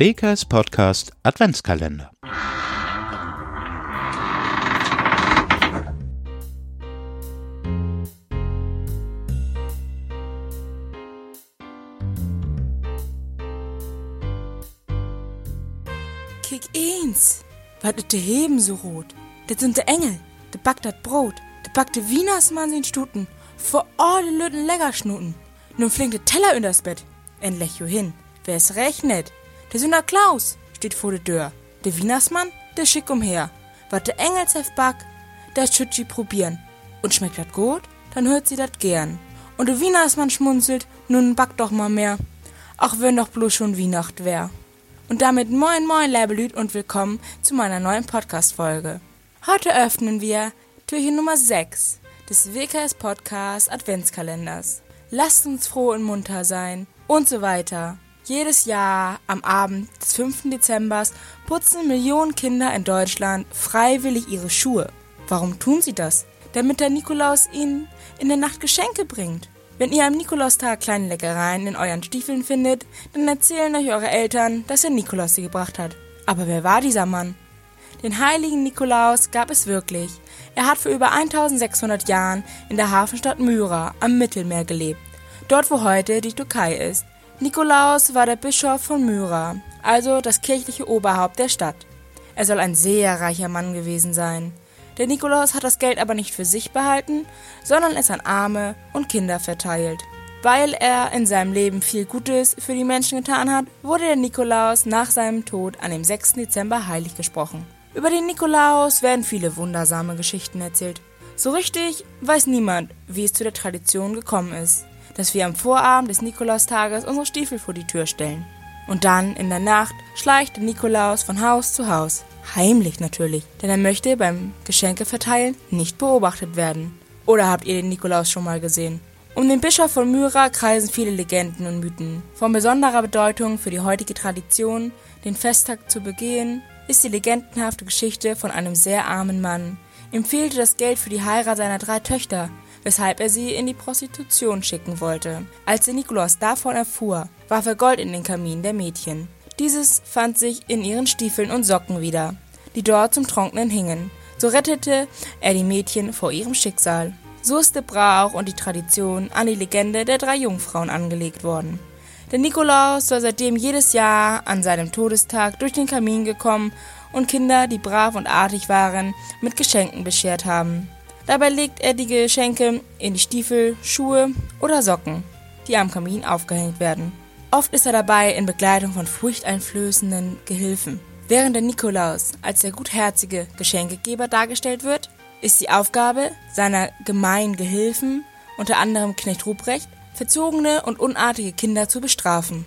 WKS Podcast Adventskalender. Kick eins. Was ist der Heben so rot? Das sind der Engel. Der backt das Brot. Der backt der Wienersmann in Stuten. Vor all den Lütten Leckerschnuten. Nun flinkt der Teller in das Bett. Endlich jo. Wer es rechnet? Der Sünder Klaus steht vor der Tür. Der Wienersmann, der schick umher. Wat der Engelsheft back, das schütt sie probieren. Und schmeckt dat gut, dann hört sie dat gern. Und der Wienersmann schmunzelt, nun back doch mal mehr. Auch wenn doch bloß schon Weihnacht wär. Und damit moin moin, Labelüt und willkommen zu meiner neuen Podcast-Folge. Heute öffnen wir Türchen Nummer 6 des WKS Podcast Adventskalenders. Lasst uns froh und munter sein und so weiter. Jedes Jahr am Abend des 5. Dezember putzen Millionen Kinder in Deutschland freiwillig ihre Schuhe. Warum tun sie das? Damit der Nikolaus ihnen in der Nacht Geschenke bringt. Wenn ihr am Nikolaustag kleine Leckereien in euren Stiefeln findet, dann erzählen euch eure Eltern, dass der Nikolaus sie gebracht hat. Aber wer war dieser Mann? Den heiligen Nikolaus gab es wirklich. Er hat vor über 1600 Jahren in der Hafenstadt Myra am Mittelmeer gelebt, dort wo heute die Türkei ist. Nikolaus war der Bischof von Myra, also das kirchliche Oberhaupt der Stadt. Er soll ein sehr reicher Mann gewesen sein. Der Nikolaus hat das Geld aber nicht für sich behalten, sondern es an Arme und Kinder verteilt. Weil er in seinem Leben viel Gutes für die Menschen getan hat, wurde der Nikolaus nach seinem Tod an dem 6. Dezember heilig gesprochen. Über den Nikolaus werden viele wundersame Geschichten erzählt. So richtig weiß niemand, wie es zu der Tradition gekommen ist, dass wir am Vorabend des Nikolaustages unsere Stiefel vor die Tür stellen. Und dann in der Nacht schleicht der Nikolaus von Haus zu Haus. Heimlich natürlich, denn er möchte beim Geschenke verteilen nicht beobachtet werden. Oder habt ihr den Nikolaus schon mal gesehen? Um den Bischof von Myra kreisen viele Legenden und Mythen. Von besonderer Bedeutung für die heutige Tradition, den Festtag zu begehen, ist die legendenhafte Geschichte von einem sehr armen Mann. Ihm fehlte das Geld für die Heirat seiner drei Töchter, weshalb er sie in die Prostitution schicken wollte. Als Nikolaus davon erfuhr, warf er Gold in den Kamin der Mädchen. Dieses fand sich in ihren Stiefeln und Socken wieder, die dort zum Trocknen hingen. So rettete er die Mädchen vor ihrem Schicksal. So ist der Brauch und die Tradition an die Legende der drei Jungfrauen angelegt worden. Der Nikolaus soll seitdem jedes Jahr an seinem Todestag durch den Kamin gekommen und Kinder, die brav und artig waren, mit Geschenken beschert haben. Dabei legt er die Geschenke in die Stiefel, Schuhe oder Socken, die am Kamin aufgehängt werden. Oft ist er dabei in Begleitung von furchteinflößenden Gehilfen. Während der Nikolaus als der gutherzige Geschenkegeber dargestellt wird, ist die Aufgabe seiner gemeinen Gehilfen, unter anderem Knecht Ruprecht, verzogene und unartige Kinder zu bestrafen.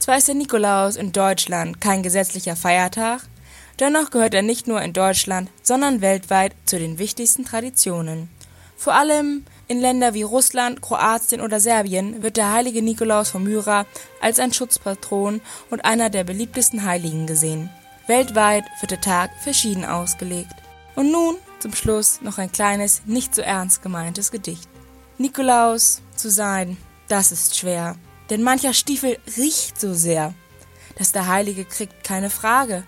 Zwar ist der Nikolaus in Deutschland kein gesetzlicher Feiertag, dennoch gehört er nicht nur in Deutschland, sondern weltweit zu den wichtigsten Traditionen. Vor allem in Ländern wie Russland, Kroatien oder Serbien wird der heilige Nikolaus von Myra als ein Schutzpatron und einer der beliebtesten Heiligen gesehen. Weltweit wird der Tag verschieden ausgelegt. Und nun zum Schluss noch ein kleines, nicht so ernst gemeintes Gedicht. Nikolaus zu sein, das ist schwer, denn mancher Stiefel riecht so sehr, dass der Heilige kriegt keine Frage,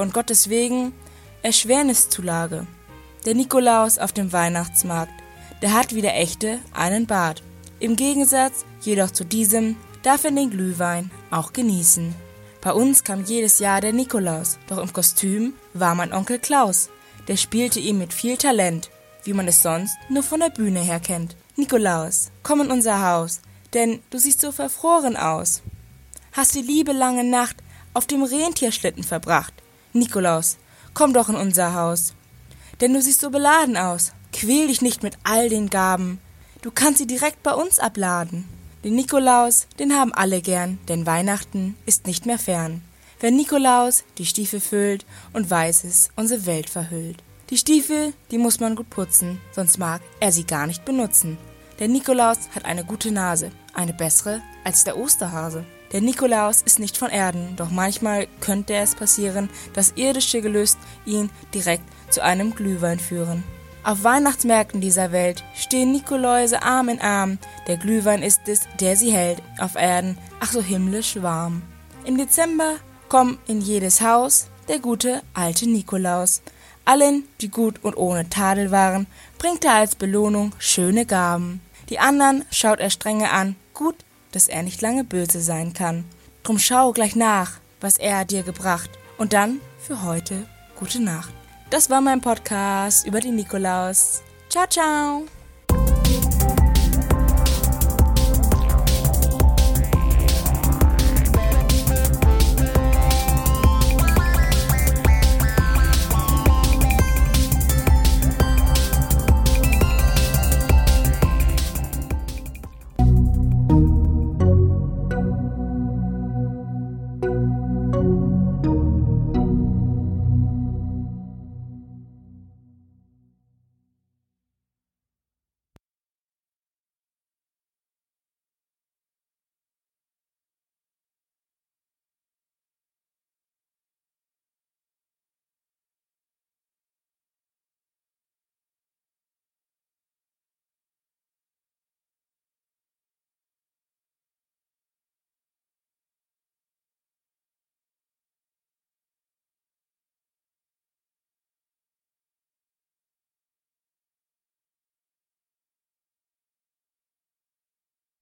von Gottes wegen Erschwernis zulage. Der Nikolaus auf dem Weihnachtsmarkt, der hat wie der echte einen Bart. Im Gegensatz jedoch zu diesem darf er den Glühwein auch genießen. Bei uns kam jedes Jahr der Nikolaus, doch im Kostüm war mein Onkel Klaus. Der spielte ihm mit viel Talent, wie man es sonst nur von der Bühne her kennt. Nikolaus, komm in unser Haus, denn du siehst so verfroren aus. Hast die liebe lange Nacht auf dem Rentierschlitten verbracht. Nikolaus, komm doch in unser Haus, denn du siehst so beladen aus. Quäl dich nicht mit all den Gaben, du kannst sie direkt bei uns abladen. Den Nikolaus, den haben alle gern, denn Weihnachten ist nicht mehr fern. Wenn Nikolaus die Stiefel füllt und Weißes unsere Welt verhüllt. Die Stiefel, die muss man gut putzen, sonst mag er sie gar nicht benutzen. Der Nikolaus hat eine gute Nase, eine bessere als der Osterhase. Der Nikolaus ist nicht von Erden, doch manchmal könnte es passieren, dass irdische Gelüst ihn direkt zu einem Glühwein führen. Auf Weihnachtsmärkten dieser Welt stehen Nikoläuse Arm in Arm, der Glühwein ist es, der sie hält, auf Erden, ach so himmlisch warm. Im Dezember Komm in jedes Haus, der gute alte Nikolaus. Allen, die gut und ohne Tadel waren, bringt er als Belohnung schöne Gaben. Die anderen schaut er strenge an, gut, dass er nicht lange böse sein kann. Drum schau gleich nach, was er dir gebracht. Und dann für heute gute Nacht. Das war mein Podcast über den Nikolaus. Ciao, ciao.